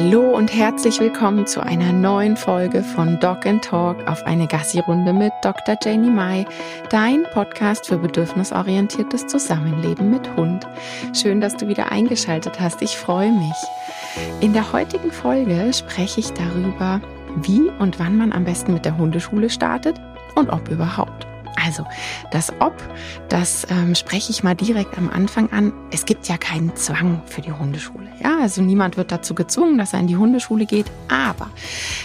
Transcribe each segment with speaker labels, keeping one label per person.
Speaker 1: Hallo und herzlich willkommen zu einer neuen Folge von Dog and Talk auf eine Gassi-Runde mit Dr. Janie Mai, dein Podcast für bedürfnisorientiertes Zusammenleben mit Hund. Schön, dass du wieder eingeschaltet hast. Ich freue mich. In der heutigen Folge spreche ich darüber, wie und wann man am besten mit der Hundeschule startet und ob überhaupt. Also das Ob, das ähm, spreche ich mal direkt am Anfang an. Es gibt ja keinen Zwang für die Hundeschule. Ja, also niemand wird dazu gezwungen, dass er in die Hundeschule geht. Aber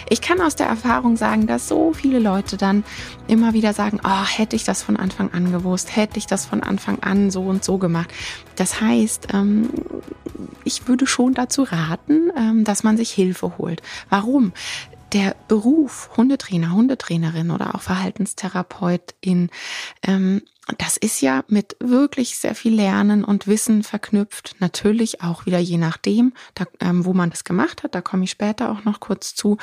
Speaker 1: ich kann aus der Erfahrung sagen, dass so viele Leute dann immer wieder sagen, oh, hätte ich das von Anfang an gewusst, hätte ich das von Anfang an so und so gemacht. Das heißt, ähm, ich würde schon dazu raten, ähm, dass man sich Hilfe holt. Warum? Der Beruf Hundetrainer, Hundetrainerin oder auch Verhaltenstherapeutin, ähm, das ist ja mit wirklich sehr viel Lernen und Wissen verknüpft. Natürlich auch wieder je nachdem, da, ähm, wo man das gemacht hat. Da komme ich später auch noch kurz zu.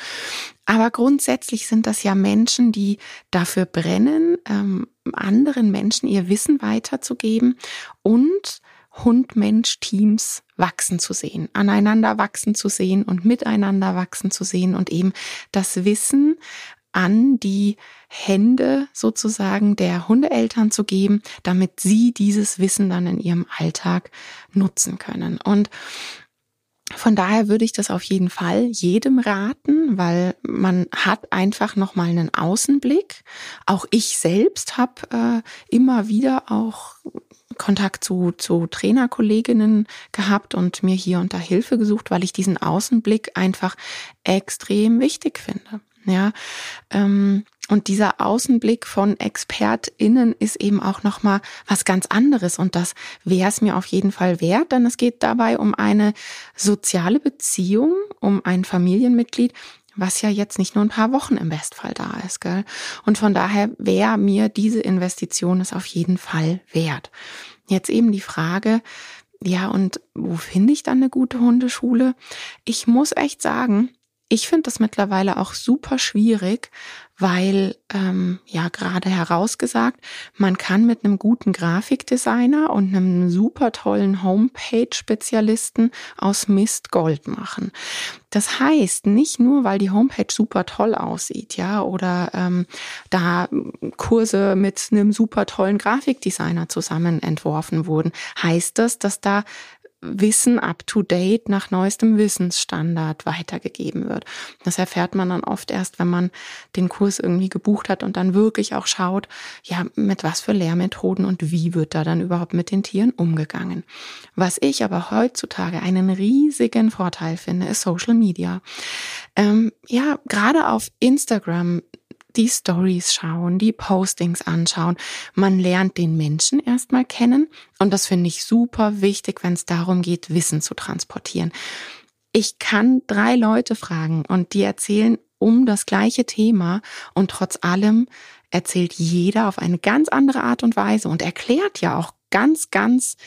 Speaker 1: Aber grundsätzlich sind das ja Menschen, die dafür brennen, ähm, anderen Menschen ihr Wissen weiterzugeben und Hund-Mensch-Teams wachsen zu sehen, aneinander wachsen zu sehen und miteinander wachsen zu sehen und eben das Wissen an die Hände sozusagen der Hundeeltern zu geben, damit sie dieses Wissen dann in ihrem Alltag nutzen können. Und von daher würde ich das auf jeden Fall jedem raten, weil man hat einfach noch mal einen Außenblick. Auch ich selbst habe äh, immer wieder auch Kontakt zu, zu Trainerkolleginnen gehabt und mir hier und da Hilfe gesucht, weil ich diesen Außenblick einfach extrem wichtig finde. Ja, ähm, und dieser Außenblick von ExpertInnen ist eben auch nochmal was ganz anderes. Und das wäre es mir auf jeden Fall wert, denn es geht dabei um eine soziale Beziehung, um ein Familienmitglied, was ja jetzt nicht nur ein paar Wochen im Bestfall da ist, gell? Und von daher wäre mir diese Investition es auf jeden Fall wert. Jetzt eben die Frage, ja, und wo finde ich dann eine gute Hundeschule? Ich muss echt sagen, ich finde das mittlerweile auch super schwierig, weil, ähm, ja, gerade herausgesagt, man kann mit einem guten Grafikdesigner und einem super tollen Homepage-Spezialisten aus Mist Gold machen. Das heißt, nicht nur, weil die Homepage super toll aussieht, ja, oder ähm, da Kurse mit einem super tollen Grafikdesigner zusammen entworfen wurden, heißt das, dass da Wissen up to date nach neuestem Wissensstandard weitergegeben wird. Das erfährt man dann oft erst, wenn man den Kurs irgendwie gebucht hat und dann wirklich auch schaut, ja, mit was für Lehrmethoden und wie wird da dann überhaupt mit den Tieren umgegangen. Was ich aber heutzutage einen riesigen Vorteil finde, ist Social Media. Ähm, ja, gerade auf Instagram die Stories schauen, die Postings anschauen. Man lernt den Menschen erstmal kennen und das finde ich super wichtig, wenn es darum geht, Wissen zu transportieren. Ich kann drei Leute fragen und die erzählen um das gleiche Thema und trotz allem erzählt jeder auf eine ganz andere Art und Weise und erklärt ja auch ganz, ganz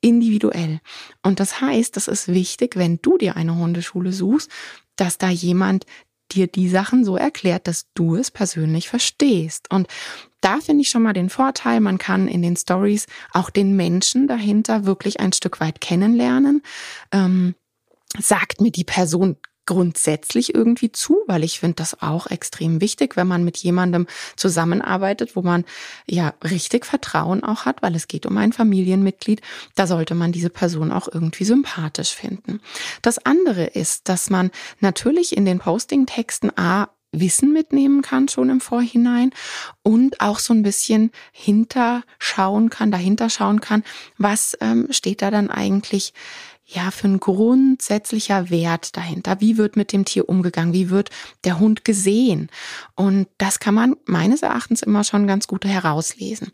Speaker 1: individuell. Und das heißt, das ist wichtig, wenn du dir eine Hundeschule suchst, dass da jemand dir die Sachen so erklärt, dass du es persönlich verstehst. Und da finde ich schon mal den Vorteil, man kann in den Stories auch den Menschen dahinter wirklich ein Stück weit kennenlernen. Ähm, sagt mir die Person grundsätzlich irgendwie zu, weil ich finde das auch extrem wichtig, wenn man mit jemandem zusammenarbeitet, wo man ja richtig Vertrauen auch hat, weil es geht um ein Familienmitglied. Da sollte man diese Person auch irgendwie sympathisch finden. Das andere ist, dass man natürlich in den Posting-Texten A Wissen mitnehmen kann schon im Vorhinein und auch so ein bisschen hinterschauen kann, dahinter schauen kann, was ähm, steht da dann eigentlich ja, für ein grundsätzlicher Wert dahinter. Wie wird mit dem Tier umgegangen? Wie wird der Hund gesehen? Und das kann man meines Erachtens immer schon ganz gut herauslesen.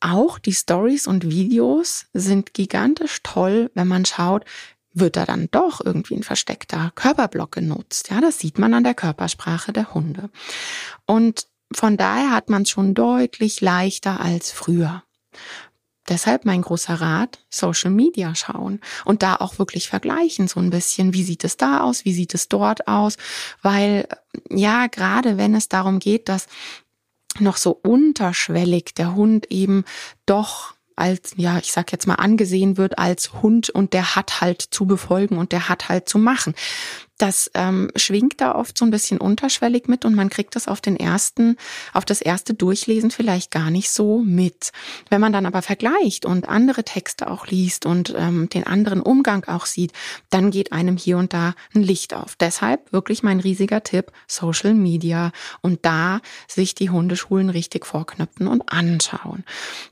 Speaker 1: Auch die Stories und Videos sind gigantisch toll, wenn man schaut, wird da dann doch irgendwie ein versteckter Körperblock genutzt. Ja, das sieht man an der Körpersprache der Hunde. Und von daher hat man es schon deutlich leichter als früher. Deshalb mein großer Rat, Social Media schauen und da auch wirklich vergleichen, so ein bisschen, wie sieht es da aus, wie sieht es dort aus, weil ja, gerade wenn es darum geht, dass noch so unterschwellig der Hund eben doch als, ja, ich sag jetzt mal, angesehen wird als Hund und der hat halt zu befolgen und der hat halt zu machen das ähm, schwingt da oft so ein bisschen unterschwellig mit und man kriegt das auf den ersten, auf das erste Durchlesen vielleicht gar nicht so mit. Wenn man dann aber vergleicht und andere Texte auch liest und ähm, den anderen Umgang auch sieht, dann geht einem hier und da ein Licht auf. Deshalb wirklich mein riesiger Tipp, Social Media und da sich die Hundeschulen richtig vorknöpfen und anschauen.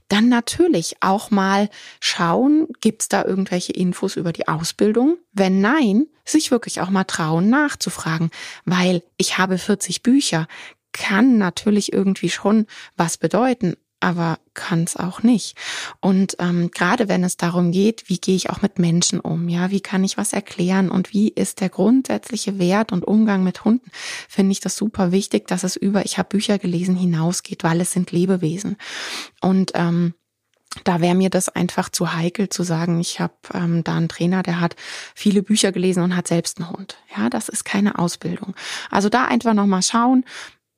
Speaker 1: Dann natürlich auch mal schauen, gibt's da irgendwelche Infos über die Ausbildung? Wenn nein, sich wirklich auch mal trauen nachzufragen, weil ich habe 40 Bücher, kann natürlich irgendwie schon was bedeuten, aber kann es auch nicht. Und ähm, gerade wenn es darum geht, wie gehe ich auch mit Menschen um, ja, wie kann ich was erklären und wie ist der grundsätzliche Wert und Umgang mit Hunden, finde ich das super wichtig, dass es über ich habe Bücher gelesen hinausgeht, weil es sind Lebewesen. Und ähm, da wäre mir das einfach zu heikel zu sagen, ich habe ähm, da einen Trainer, der hat viele Bücher gelesen und hat selbst einen Hund. Ja, das ist keine Ausbildung. Also da einfach nochmal schauen,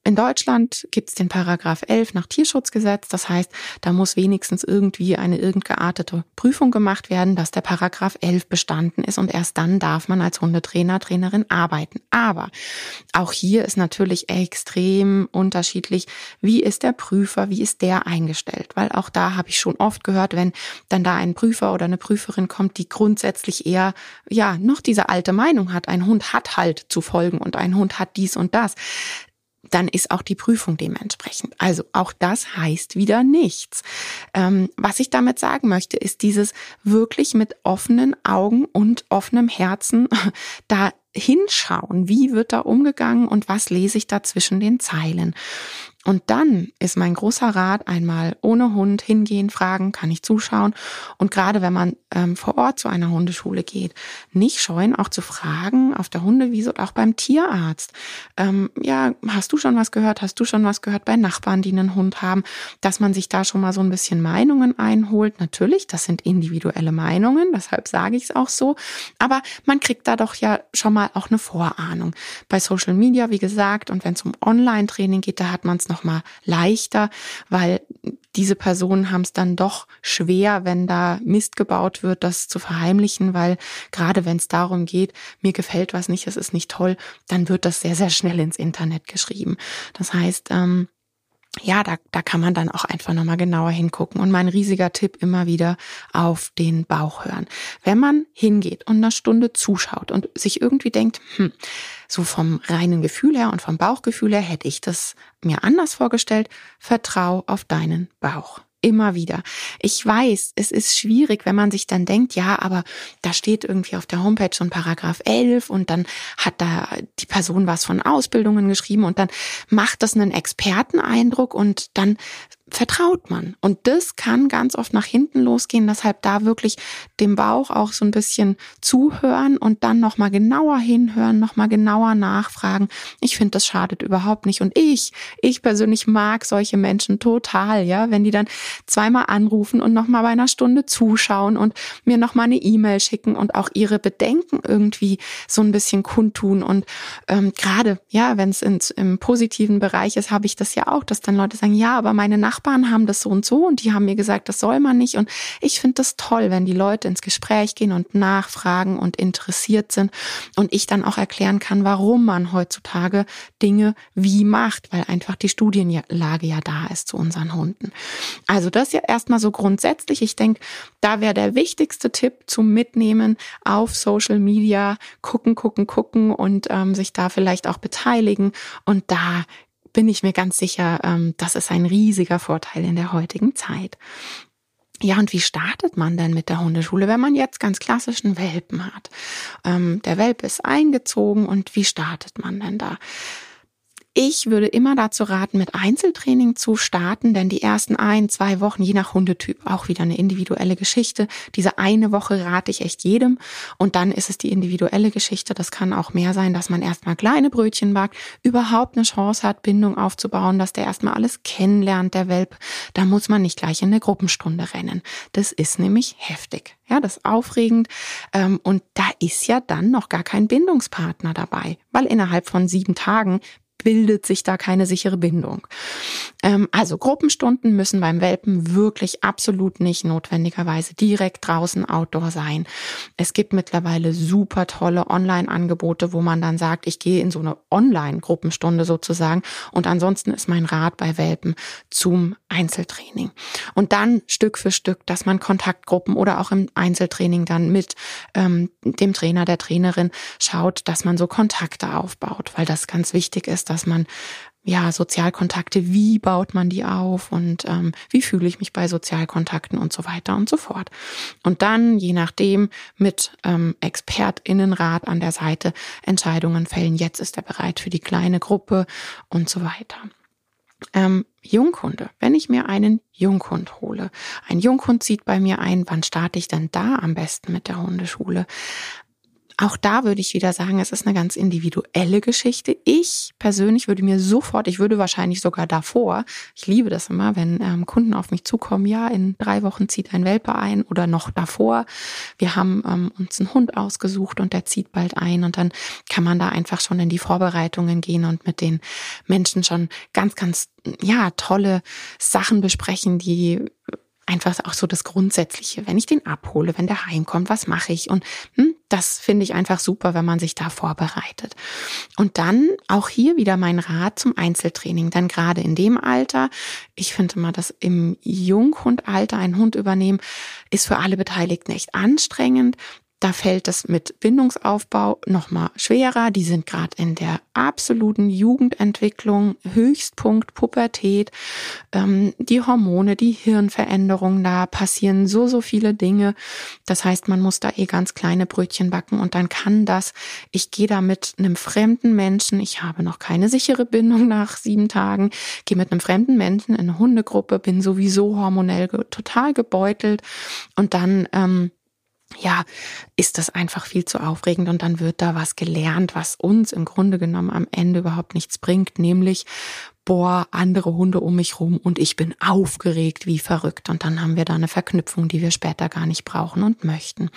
Speaker 1: in Deutschland gibt es den Paragraph 11 nach Tierschutzgesetz. Das heißt, da muss wenigstens irgendwie eine irgendeartete Prüfung gemacht werden, dass der Paragraph 11 bestanden ist und erst dann darf man als Hundetrainer, Trainerin arbeiten. Aber auch hier ist natürlich extrem unterschiedlich, wie ist der Prüfer, wie ist der eingestellt? Weil auch da habe ich schon oft gehört, wenn dann da ein Prüfer oder eine Prüferin kommt, die grundsätzlich eher, ja, noch diese alte Meinung hat, ein Hund hat halt zu folgen und ein Hund hat dies und das dann ist auch die Prüfung dementsprechend. Also auch das heißt wieder nichts. Ähm, was ich damit sagen möchte, ist dieses wirklich mit offenen Augen und offenem Herzen da hinschauen, wie wird da umgegangen und was lese ich da zwischen den Zeilen. Und dann ist mein großer Rat einmal ohne Hund hingehen, fragen, kann ich zuschauen. Und gerade wenn man ähm, vor Ort zu einer Hundeschule geht, nicht scheuen, auch zu fragen auf der Hundewiese und auch beim Tierarzt. Ähm, ja, hast du schon was gehört? Hast du schon was gehört bei Nachbarn, die einen Hund haben? Dass man sich da schon mal so ein bisschen Meinungen einholt. Natürlich, das sind individuelle Meinungen, deshalb sage ich es auch so. Aber man kriegt da doch ja schon mal auch eine Vorahnung. Bei Social Media, wie gesagt, und wenn es um Online-Training geht, da hat man es noch mal leichter, weil diese Personen haben es dann doch schwer, wenn da Mist gebaut wird, das zu verheimlichen, weil gerade wenn es darum geht, mir gefällt was nicht, es ist nicht toll, dann wird das sehr, sehr schnell ins Internet geschrieben. Das heißt, ähm, ja, da, da kann man dann auch einfach nochmal genauer hingucken. Und mein riesiger Tipp immer wieder auf den Bauch hören. Wenn man hingeht und eine Stunde zuschaut und sich irgendwie denkt, hm, so vom reinen Gefühl her und vom Bauchgefühl her hätte ich das mir anders vorgestellt, vertrau auf deinen Bauch immer wieder. Ich weiß, es ist schwierig, wenn man sich dann denkt, ja, aber da steht irgendwie auf der Homepage ein Paragraph 11 und dann hat da die Person was von Ausbildungen geschrieben und dann macht das einen Experteneindruck und dann vertraut man. Und das kann ganz oft nach hinten losgehen. Deshalb da wirklich dem Bauch auch so ein bisschen zuhören und dann nochmal genauer hinhören, nochmal genauer nachfragen. Ich finde, das schadet überhaupt nicht. Und ich, ich persönlich mag solche Menschen total, ja, wenn die dann zweimal anrufen und nochmal bei einer Stunde zuschauen und mir nochmal eine E-Mail schicken und auch ihre Bedenken irgendwie so ein bisschen kundtun. Und ähm, gerade, ja, wenn es im positiven Bereich ist, habe ich das ja auch, dass dann Leute sagen, ja, aber meine Nachbarn Nachbarn haben das so und so und die haben mir gesagt, das soll man nicht. Und ich finde das toll, wenn die Leute ins Gespräch gehen und nachfragen und interessiert sind und ich dann auch erklären kann, warum man heutzutage Dinge wie macht, weil einfach die Studienlage ja da ist zu unseren Hunden. Also das ja erstmal so grundsätzlich. Ich denke, da wäre der wichtigste Tipp zum Mitnehmen auf Social Media, gucken, gucken, gucken und ähm, sich da vielleicht auch beteiligen. Und da bin ich mir ganz sicher, ähm, das ist ein riesiger Vorteil in der heutigen Zeit. Ja, und wie startet man denn mit der Hundeschule, wenn man jetzt ganz klassischen Welpen hat? Ähm, der Welpe ist eingezogen und wie startet man denn da? Ich würde immer dazu raten, mit Einzeltraining zu starten, denn die ersten ein, zwei Wochen, je nach Hundetyp, auch wieder eine individuelle Geschichte. Diese eine Woche rate ich echt jedem. Und dann ist es die individuelle Geschichte. Das kann auch mehr sein, dass man erstmal kleine Brötchen backt, überhaupt eine Chance hat, Bindung aufzubauen, dass der erstmal alles kennenlernt, der Welp. Da muss man nicht gleich in eine Gruppenstunde rennen. Das ist nämlich heftig. Ja, das ist aufregend. Ähm, und da ist ja dann noch gar kein Bindungspartner dabei, weil innerhalb von sieben Tagen bildet sich da keine sichere Bindung. Ähm, also Gruppenstunden müssen beim Welpen wirklich absolut nicht notwendigerweise direkt draußen outdoor sein. Es gibt mittlerweile super tolle Online-Angebote, wo man dann sagt, ich gehe in so eine Online-Gruppenstunde sozusagen und ansonsten ist mein Rat bei Welpen zum Einzeltraining. Und dann Stück für Stück, dass man Kontaktgruppen oder auch im Einzeltraining dann mit ähm, dem Trainer, der Trainerin schaut, dass man so Kontakte aufbaut, weil das ganz wichtig ist, dass man ja, Sozialkontakte, wie baut man die auf und ähm, wie fühle ich mich bei Sozialkontakten und so weiter und so fort. Und dann, je nachdem, mit ähm, ExpertInnenrat an der Seite Entscheidungen fällen. Jetzt ist er bereit für die kleine Gruppe und so weiter. Ähm, Junghunde. Wenn ich mir einen Junghund hole, ein Junghund zieht bei mir ein, wann starte ich denn da am besten mit der Hundeschule? Auch da würde ich wieder sagen, es ist eine ganz individuelle Geschichte. Ich persönlich würde mir sofort, ich würde wahrscheinlich sogar davor, ich liebe das immer, wenn ähm, Kunden auf mich zukommen, ja, in drei Wochen zieht ein Welpe ein oder noch davor. Wir haben ähm, uns einen Hund ausgesucht und der zieht bald ein und dann kann man da einfach schon in die Vorbereitungen gehen und mit den Menschen schon ganz, ganz, ja, tolle Sachen besprechen, die einfach auch so das Grundsätzliche, wenn ich den abhole, wenn der heimkommt, was mache ich? Und hm, das finde ich einfach super, wenn man sich da vorbereitet. Und dann auch hier wieder mein Rat zum Einzeltraining. Denn gerade in dem Alter, ich finde mal, dass im Junghundalter einen Hund übernehmen, ist für alle Beteiligten echt anstrengend. Da fällt es mit Bindungsaufbau nochmal schwerer. Die sind gerade in der absoluten Jugendentwicklung, Höchstpunkt Pubertät, ähm, die Hormone, die Hirnveränderungen, da passieren so, so viele Dinge. Das heißt, man muss da eh ganz kleine Brötchen backen und dann kann das, ich gehe da mit einem fremden Menschen, ich habe noch keine sichere Bindung nach sieben Tagen, gehe mit einem fremden Menschen in eine Hundegruppe, bin sowieso hormonell total gebeutelt. Und dann ähm, ja, ist das einfach viel zu aufregend und dann wird da was gelernt, was uns im Grunde genommen am Ende überhaupt nichts bringt, nämlich boah, andere Hunde um mich rum und ich bin aufgeregt wie verrückt. Und dann haben wir da eine Verknüpfung, die wir später gar nicht brauchen und möchten.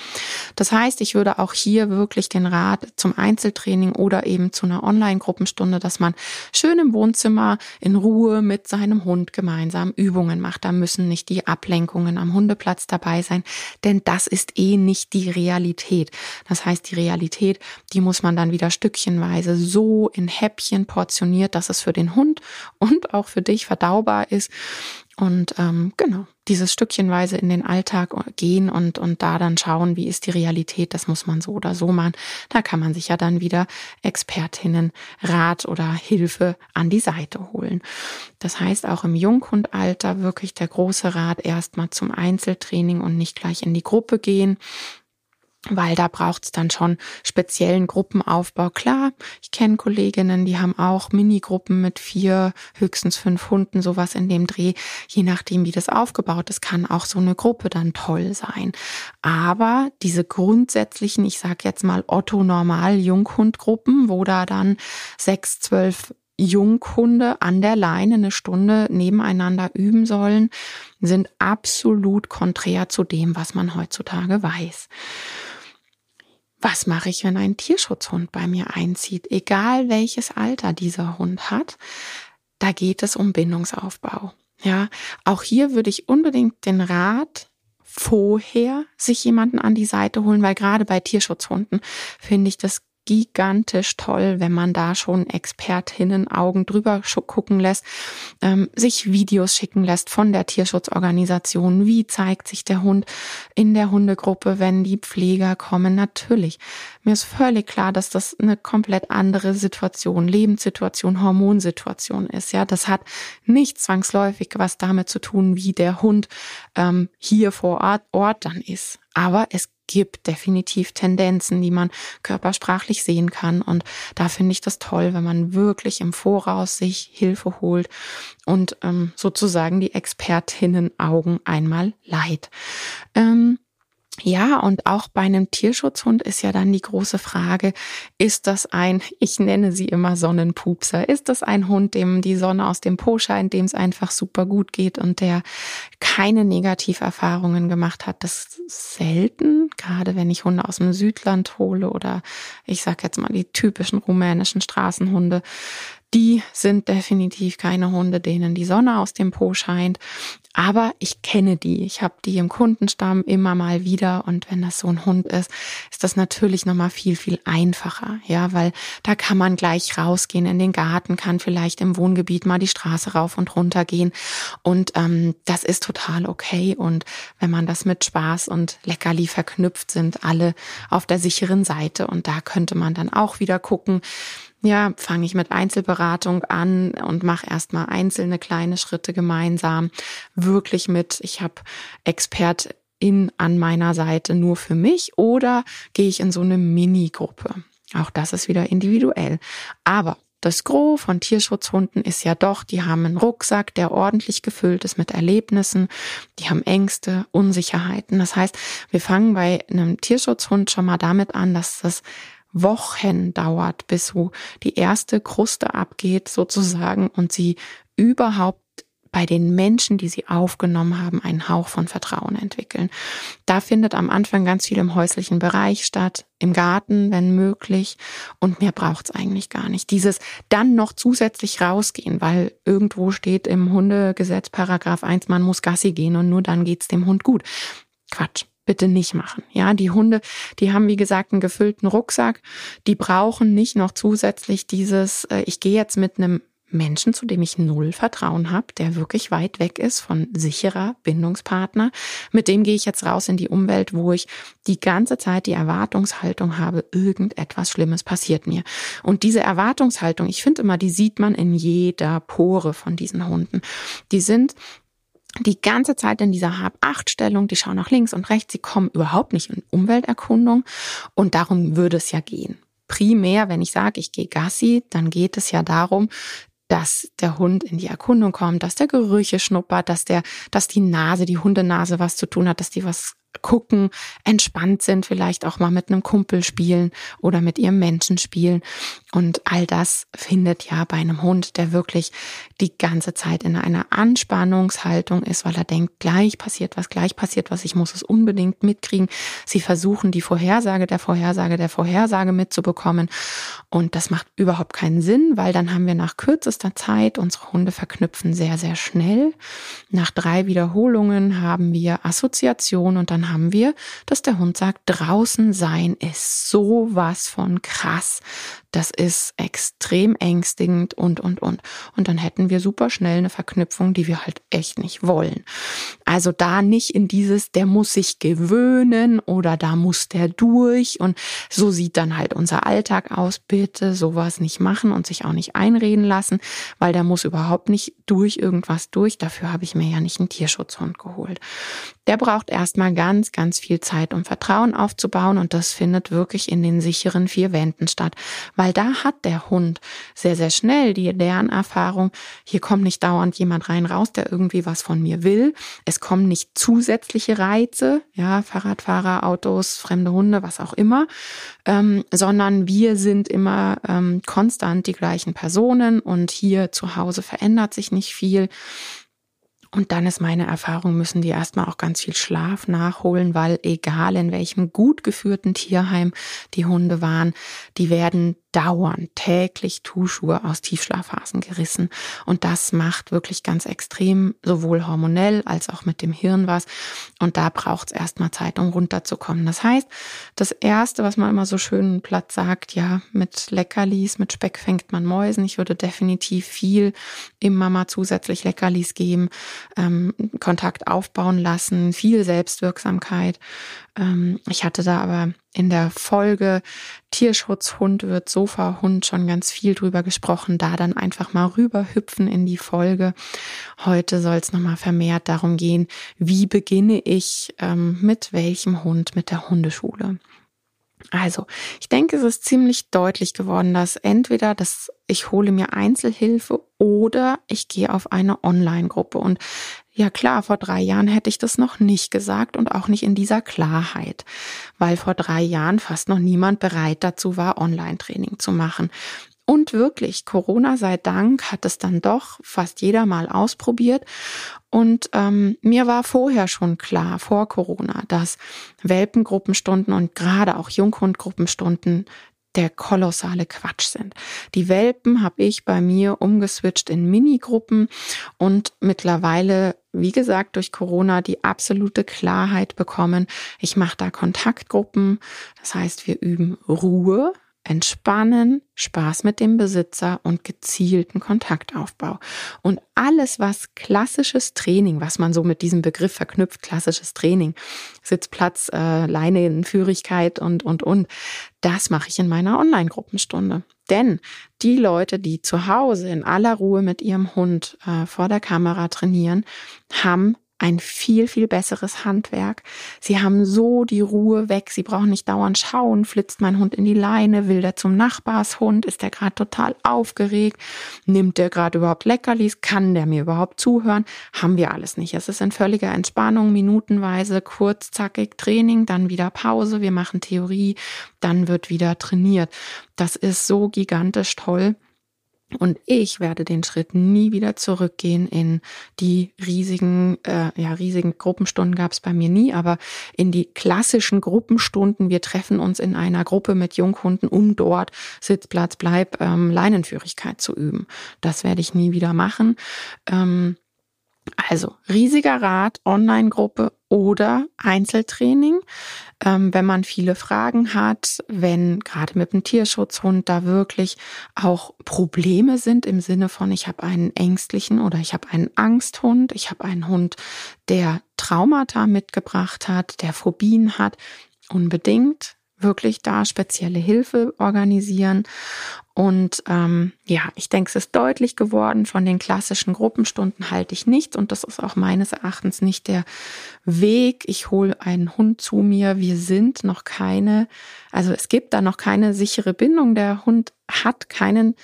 Speaker 1: Das heißt, ich würde auch hier wirklich den Rat zum Einzeltraining oder eben zu einer Online-Gruppenstunde, dass man schön im Wohnzimmer in Ruhe mit seinem Hund gemeinsam Übungen macht. Da müssen nicht die Ablenkungen am Hundeplatz dabei sein, denn das ist eh nicht die Realität. Das heißt, die Realität, die muss man dann wieder stückchenweise so in Häppchen portioniert, dass es für den Hund und auch für dich verdaubar ist. Und ähm, genau, dieses Stückchenweise in den Alltag gehen und, und da dann schauen, wie ist die Realität, das muss man so oder so machen. Da kann man sich ja dann wieder Expertinnen Rat oder Hilfe an die Seite holen. Das heißt auch im Junghundalter wirklich der große Rat erstmal zum Einzeltraining und nicht gleich in die Gruppe gehen weil da braucht's dann schon speziellen Gruppenaufbau. Klar, ich kenne Kolleginnen, die haben auch Minigruppen mit vier, höchstens fünf Hunden, sowas in dem Dreh. Je nachdem, wie das aufgebaut ist, kann auch so eine Gruppe dann toll sein. Aber diese grundsätzlichen, ich sag jetzt mal Otto Normal Junghundgruppen, wo da dann sechs, zwölf Junghunde an der Leine eine Stunde nebeneinander üben sollen, sind absolut konträr zu dem, was man heutzutage weiß. Was mache ich, wenn ein Tierschutzhund bei mir einzieht? Egal welches Alter dieser Hund hat, da geht es um Bindungsaufbau. Ja, auch hier würde ich unbedingt den Rat vorher sich jemanden an die Seite holen, weil gerade bei Tierschutzhunden finde ich das gigantisch toll, wenn man da schon Expertinnen Augen drüber gucken lässt, ähm, sich Videos schicken lässt von der Tierschutzorganisation. Wie zeigt sich der Hund in der Hundegruppe, wenn die Pfleger kommen? Natürlich. Mir ist völlig klar, dass das eine komplett andere Situation, Lebenssituation, Hormonsituation ist. Ja, das hat nicht zwangsläufig was damit zu tun, wie der Hund ähm, hier vor Ort, Ort dann ist. Aber es gibt definitiv Tendenzen, die man körpersprachlich sehen kann. Und da finde ich das toll, wenn man wirklich im Voraus sich Hilfe holt und ähm, sozusagen die Expertinnen Augen einmal leid. Ähm, ja, und auch bei einem Tierschutzhund ist ja dann die große Frage, ist das ein, ich nenne sie immer Sonnenpupser, ist das ein Hund, dem die Sonne aus dem Po scheint, dem es einfach super gut geht und der keine Negativerfahrungen gemacht hat? Das ist selten, gerade wenn ich Hunde aus dem Südland hole oder ich sag jetzt mal die typischen rumänischen Straßenhunde Die sind definitiv keine Hunde, denen die Sonne aus dem Po scheint. Aber ich kenne die. Ich habe die im Kundenstamm immer mal wieder. Und wenn das so ein Hund ist, ist das natürlich nochmal viel, viel einfacher. Ja, weil da kann man gleich rausgehen in den Garten, kann vielleicht im Wohngebiet mal die Straße rauf und runter gehen. Und ähm, das ist total okay. Und wenn man das mit Spaß und Leckerli verknüpft, sind alle auf der sicheren Seite. Und da könnte man dann auch wieder gucken, ja, fange ich mit Einzelberatung an und mache erstmal einzelne kleine Schritte gemeinsam. Wirklich mit, ich habe Expertin an meiner Seite nur für mich oder gehe ich in so eine Mini-Gruppe. Auch das ist wieder individuell. Aber das Gros von Tierschutzhunden ist ja doch, die haben einen Rucksack, der ordentlich gefüllt ist mit Erlebnissen, die haben Ängste, Unsicherheiten. Das heißt, wir fangen bei einem Tierschutzhund schon mal damit an, dass das Wochen dauert, bis so die erste Kruste abgeht sozusagen und sie überhaupt bei den Menschen, die sie aufgenommen haben, einen Hauch von Vertrauen entwickeln. Da findet am Anfang ganz viel im häuslichen Bereich statt, im Garten, wenn möglich. Und mehr braucht's eigentlich gar nicht. Dieses dann noch zusätzlich rausgehen, weil irgendwo steht im Hundegesetz Paragraph 1, man muss Gassi gehen und nur dann geht's dem Hund gut. Quatsch bitte nicht machen. Ja, die Hunde, die haben wie gesagt einen gefüllten Rucksack. Die brauchen nicht noch zusätzlich dieses, äh, ich gehe jetzt mit einem Menschen, zu dem ich null Vertrauen habe, der wirklich weit weg ist von sicherer Bindungspartner. Mit dem gehe ich jetzt raus in die Umwelt, wo ich die ganze Zeit die Erwartungshaltung habe, irgendetwas Schlimmes passiert mir. Und diese Erwartungshaltung, ich finde immer, die sieht man in jeder Pore von diesen Hunden. Die sind die ganze Zeit in dieser Hab-Acht-Stellung, die schauen nach links und rechts, sie kommen überhaupt nicht in Umwelterkundung und darum würde es ja gehen. Primär, wenn ich sage, ich gehe Gassi, dann geht es ja darum, dass der Hund in die Erkundung kommt, dass der Gerüche schnuppert, dass der, dass die Nase, die Hundenase was zu tun hat, dass die was gucken, entspannt sind, vielleicht auch mal mit einem Kumpel spielen oder mit ihrem Menschen spielen. Und all das findet ja bei einem Hund, der wirklich die ganze Zeit in einer Anspannungshaltung ist, weil er denkt, gleich passiert was, gleich passiert was, ich muss es unbedingt mitkriegen. Sie versuchen die Vorhersage der Vorhersage der Vorhersage mitzubekommen. Und das macht überhaupt keinen Sinn, weil dann haben wir nach kürzester Zeit, unsere Hunde verknüpfen sehr, sehr schnell. Nach drei Wiederholungen haben wir Assoziation und dann haben wir, dass der Hund sagt, draußen sein ist sowas von krass. Das ist extrem ängstigend und, und, und. Und dann hätten wir super schnell eine Verknüpfung, die wir halt echt nicht wollen. Also da nicht in dieses, der muss sich gewöhnen oder da muss der durch und so sieht dann halt unser Alltag aus. Bitte sowas nicht machen und sich auch nicht einreden lassen, weil der muss überhaupt nicht durch irgendwas durch. Dafür habe ich mir ja nicht einen Tierschutzhund geholt. Der braucht erstmal ganz, ganz viel Zeit, um Vertrauen aufzubauen und das findet wirklich in den sicheren vier Wänden statt, weil da hat der Hund sehr, sehr schnell die Lernerfahrung, hier kommt nicht dauernd jemand rein, raus, der irgendwie was von mir will. Es kommen nicht zusätzliche Reize, ja, Fahrradfahrer, Autos, fremde Hunde, was auch immer, ähm, sondern wir sind immer ähm, konstant die gleichen Personen und hier zu Hause verändert sich nicht viel. Und dann ist meine Erfahrung, müssen die erstmal auch ganz viel Schlaf nachholen, weil egal in welchem gut geführten Tierheim die Hunde waren, die werden dauernd täglich Tuchschuhe aus Tiefschlafphasen gerissen. Und das macht wirklich ganz extrem, sowohl hormonell als auch mit dem Hirn was. Und da braucht es erstmal Zeit, um runterzukommen. Das heißt, das Erste, was man immer so schön platt sagt, ja, mit Leckerlis, mit Speck fängt man Mäusen. Ich würde definitiv viel immer mal zusätzlich Leckerlis geben, ähm, Kontakt aufbauen lassen, viel Selbstwirksamkeit. Ähm, ich hatte da aber in der Folge Tierschutzhund wird Sofahund schon ganz viel drüber gesprochen, da dann einfach mal rüberhüpfen in die Folge. Heute soll es nochmal vermehrt darum gehen, wie beginne ich ähm, mit welchem Hund mit der Hundeschule. Also, ich denke, es ist ziemlich deutlich geworden, dass entweder das ich hole mir Einzelhilfe oder ich gehe auf eine Online-Gruppe. Und ja klar, vor drei Jahren hätte ich das noch nicht gesagt und auch nicht in dieser Klarheit, weil vor drei Jahren fast noch niemand bereit dazu war, Online-Training zu machen. Und wirklich, Corona sei Dank hat es dann doch fast jeder mal ausprobiert. Und ähm, mir war vorher schon klar, vor Corona, dass Welpengruppenstunden und gerade auch Junghundgruppenstunden der kolossale Quatsch sind. Die Welpen habe ich bei mir umgeswitcht in Minigruppen und mittlerweile, wie gesagt, durch Corona die absolute Klarheit bekommen. Ich mache da Kontaktgruppen. Das heißt, wir üben Ruhe, Entspannen, Spaß mit dem Besitzer und gezielten Kontaktaufbau. Und alles, was klassisches Training, was man so mit diesem Begriff verknüpft, klassisches Training, Sitzplatz, äh, Leinenführigkeit und, und, und, das mache ich in meiner Online-Gruppenstunde. Denn die Leute, die zu Hause in aller Ruhe mit ihrem Hund äh, vor der Kamera trainieren, haben ein viel, viel besseres Handwerk. Sie haben so die Ruhe weg. Sie brauchen nicht dauernd schauen. Flitzt mein Hund in die Leine? Will der zum Nachbarshund? Ist der gerade total aufgeregt? Nimmt der gerade überhaupt Leckerlis? Kann der mir überhaupt zuhören? Haben wir alles nicht. Es ist in völliger Entspannung, minutenweise, kurz, zackig Training, dann wieder Pause. Wir machen Theorie, dann wird wieder trainiert. Das ist so gigantisch toll. Und ich werde den Schritt nie wieder zurückgehen in die riesigen, äh, ja, riesigen Gruppenstunden gab es bei mir nie, aber in die klassischen Gruppenstunden. Wir treffen uns in einer Gruppe mit Junghunden, um dort Sitzplatz, Bleib, ähm, Leinenführigkeit zu üben. Das werde ich nie wieder machen. Ähm, also riesiger Rat, Online-Gruppe oder Einzeltraining, ähm, wenn man viele Fragen hat, wenn gerade mit dem Tierschutzhund da wirklich auch Probleme sind im Sinne von, ich habe einen ängstlichen oder ich habe einen Angsthund, ich habe einen Hund, der Traumata mitgebracht hat, der Phobien hat, unbedingt wirklich da spezielle Hilfe organisieren. Und ähm, ja, ich denke, es ist deutlich geworden, von den klassischen Gruppenstunden halte ich nichts und das ist auch meines Erachtens nicht der Weg. Ich hole einen Hund zu mir. Wir sind noch keine, also es gibt da noch keine sichere Bindung. Der Hund hat keinen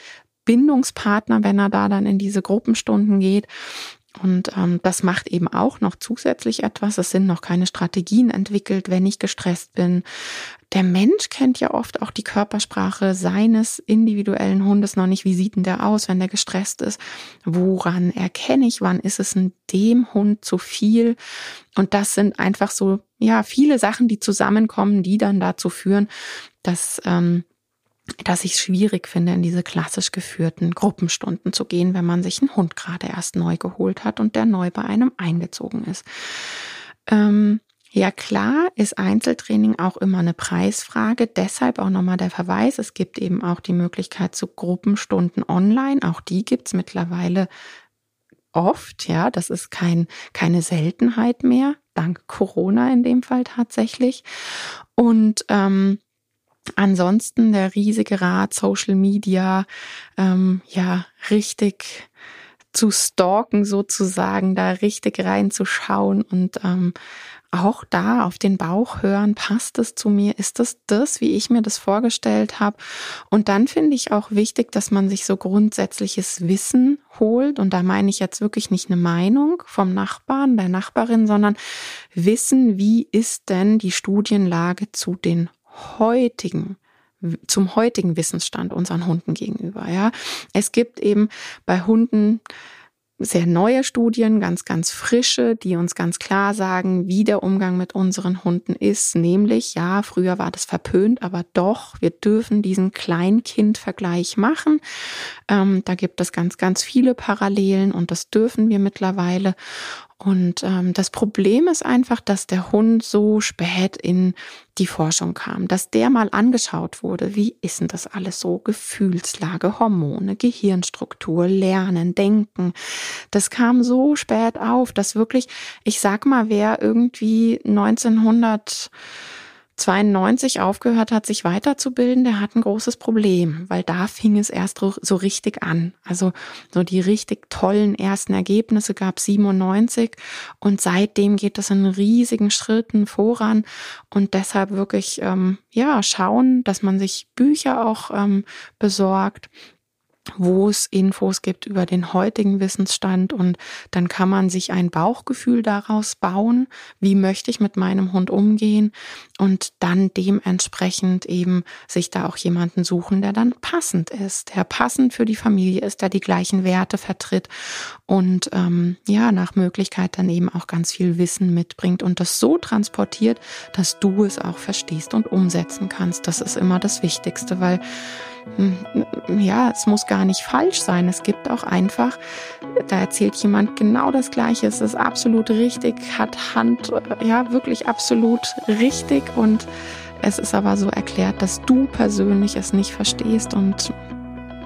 Speaker 1: Bindungspartner, wenn er da dann in diese Gruppenstunden geht. Und ähm, das macht eben auch noch zusätzlich etwas. Es sind noch keine Strategien entwickelt, wenn ich gestresst bin. Der Mensch kennt ja oft auch die Körpersprache seines individuellen Hundes noch nicht. Wie sieht denn der aus, wenn der gestresst ist? Woran erkenne ich, wann ist es in dem Hund zu viel? Und das sind einfach so, ja, viele Sachen, die zusammenkommen, die dann dazu führen, dass ähm, dass ich es schwierig finde, in diese klassisch geführten Gruppenstunden zu gehen, wenn man sich einen Hund gerade erst neu geholt hat und der neu bei einem eingezogen ist. Ähm, ja klar ist Einzeltraining auch immer eine Preisfrage. Deshalb auch nochmal der Verweis. Es gibt eben auch die Möglichkeit zu Gruppenstunden online. Auch die gibt's mittlerweile oft. Ja, das ist kein, keine Seltenheit mehr. Dank Corona in dem Fall tatsächlich. Und ähm, Ansonsten der riesige Rat, Social Media, ähm, ja, richtig zu stalken sozusagen, da richtig reinzuschauen und ähm, auch da auf den Bauch hören, passt es zu mir, ist das das, wie ich mir das vorgestellt habe? Und dann finde ich auch wichtig, dass man sich so grundsätzliches Wissen holt. Und da meine ich jetzt wirklich nicht eine Meinung vom Nachbarn, der Nachbarin, sondern Wissen, wie ist denn die Studienlage zu den heutigen zum heutigen Wissensstand unseren Hunden gegenüber. Ja, es gibt eben bei Hunden sehr neue Studien, ganz, ganz frische, die uns ganz klar sagen, wie der Umgang mit unseren Hunden ist. Nämlich, ja, früher war das verpönt, aber doch, wir dürfen diesen Kleinkind-Vergleich machen. Ähm, da gibt es ganz, ganz viele Parallelen und das dürfen wir mittlerweile. Und ähm, das Problem ist einfach, dass der Hund so spät in die Forschung kam, dass der mal angeschaut wurde, wie ist denn das alles so? Gefühlslage, Hormone, Gehirnstruktur, Lernen, Denken. Das kam so spät auf, dass wirklich, ich sag mal, wer irgendwie 1900 92 aufgehört hat, sich weiterzubilden, der hat ein großes Problem, weil da fing es erst so richtig an. Also so die richtig tollen ersten Ergebnisse gab 97 und seitdem geht es in riesigen Schritten voran und deshalb wirklich ähm, ja schauen, dass man sich Bücher auch ähm, besorgt, wo es Infos gibt über den heutigen Wissensstand und dann kann man sich ein Bauchgefühl daraus bauen, wie möchte ich mit meinem Hund umgehen und dann dementsprechend eben sich da auch jemanden suchen, der dann passend ist, der passend für die Familie ist, der die gleichen Werte vertritt und ähm, ja, nach Möglichkeit dann eben auch ganz viel Wissen mitbringt und das so transportiert, dass du es auch verstehst und umsetzen kannst. Das ist immer das Wichtigste, weil ja, es muss gar nicht falsch sein. Es gibt auch einfach, da erzählt jemand genau das Gleiche. Es ist absolut richtig, hat Hand, ja, wirklich absolut richtig und es ist aber so erklärt, dass du persönlich es nicht verstehst und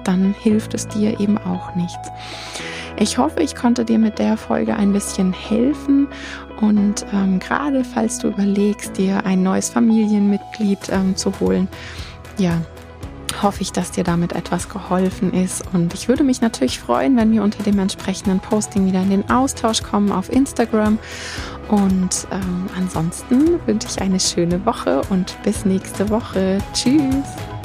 Speaker 1: dann hilft es dir eben auch nichts. Ich hoffe, ich konnte dir mit der Folge ein bisschen helfen und ähm, gerade falls du überlegst, dir ein neues Familienmitglied ähm, zu holen, ja, hoffe ich, dass dir damit etwas geholfen ist. Und ich würde mich natürlich freuen, wenn wir unter dem entsprechenden Posting wieder in den Austausch kommen auf Instagram. Und ähm, ansonsten wünsche ich eine schöne Woche und bis nächste Woche. Tschüss.